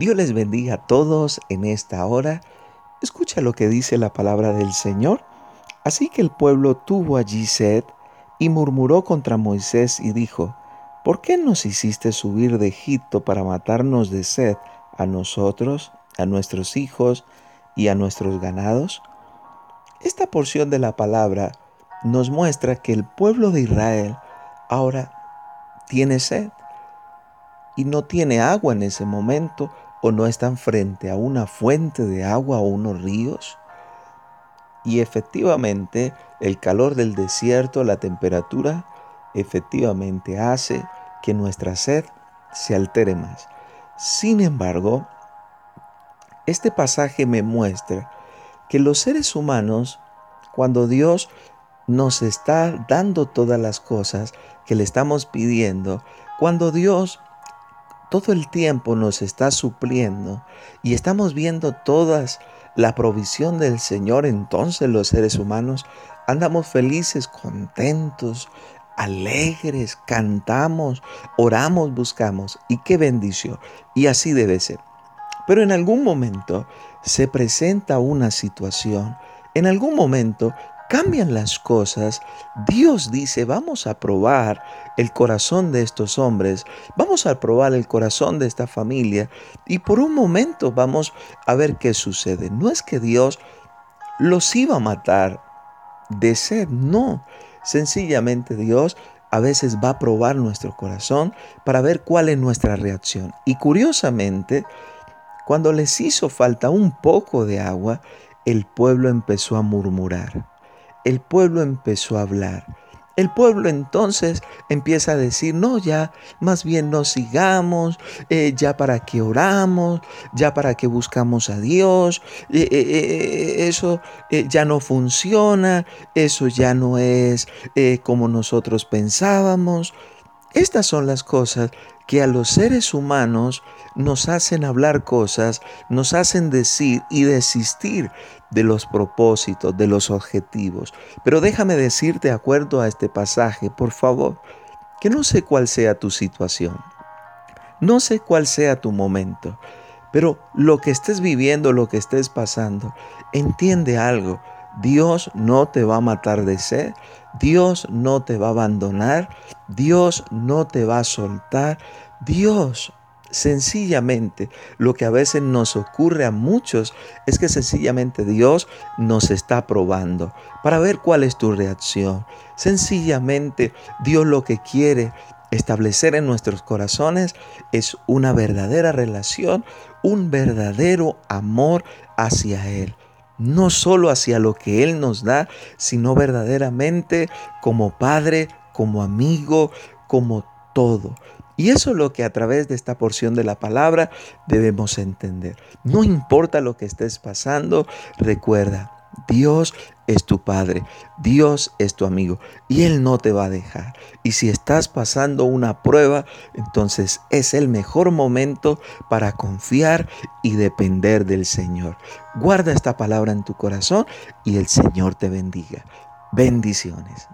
Dios les bendiga a todos en esta hora. Escucha lo que dice la palabra del Señor. Así que el pueblo tuvo allí sed y murmuró contra Moisés y dijo, ¿por qué nos hiciste subir de Egipto para matarnos de sed a nosotros, a nuestros hijos y a nuestros ganados? Esta porción de la palabra nos muestra que el pueblo de Israel ahora tiene sed y no tiene agua en ese momento o no están frente a una fuente de agua o unos ríos. Y efectivamente el calor del desierto, la temperatura, efectivamente hace que nuestra sed se altere más. Sin embargo, este pasaje me muestra que los seres humanos, cuando Dios nos está dando todas las cosas que le estamos pidiendo, cuando Dios todo el tiempo nos está supliendo y estamos viendo todas la provisión del Señor, entonces los seres humanos andamos felices, contentos, alegres, cantamos, oramos, buscamos. Y qué bendición. Y así debe ser. Pero en algún momento se presenta una situación, en algún momento cambian las cosas, Dios dice, vamos a probar el corazón de estos hombres, vamos a probar el corazón de esta familia y por un momento vamos a ver qué sucede. No es que Dios los iba a matar de sed, no. Sencillamente Dios a veces va a probar nuestro corazón para ver cuál es nuestra reacción. Y curiosamente, cuando les hizo falta un poco de agua, el pueblo empezó a murmurar el pueblo empezó a hablar. El pueblo entonces empieza a decir, no, ya, más bien no sigamos, eh, ya para que oramos, ya para que buscamos a Dios, eh, eh, eso ya no funciona, eso ya no es como nosotros pensábamos. Estas son las cosas que a los seres humanos nos hacen hablar cosas, nos hacen decir y desistir de los propósitos, de los objetivos. Pero déjame decirte, de acuerdo a este pasaje, por favor, que no sé cuál sea tu situación, no sé cuál sea tu momento, pero lo que estés viviendo, lo que estés pasando, entiende algo. Dios no te va a matar de sed, Dios no te va a abandonar, Dios no te va a soltar, Dios Sencillamente, lo que a veces nos ocurre a muchos es que sencillamente Dios nos está probando para ver cuál es tu reacción. Sencillamente, Dios lo que quiere establecer en nuestros corazones es una verdadera relación, un verdadero amor hacia Él no solo hacia lo que Él nos da, sino verdaderamente como Padre, como amigo, como todo. Y eso es lo que a través de esta porción de la palabra debemos entender. No importa lo que estés pasando, recuerda, Dios es tu Padre, Dios es tu amigo y Él no te va a dejar. Y si estás pasando una prueba, entonces es el mejor momento para confiar y depender del Señor. Guarda esta palabra en tu corazón y el Señor te bendiga. Bendiciones.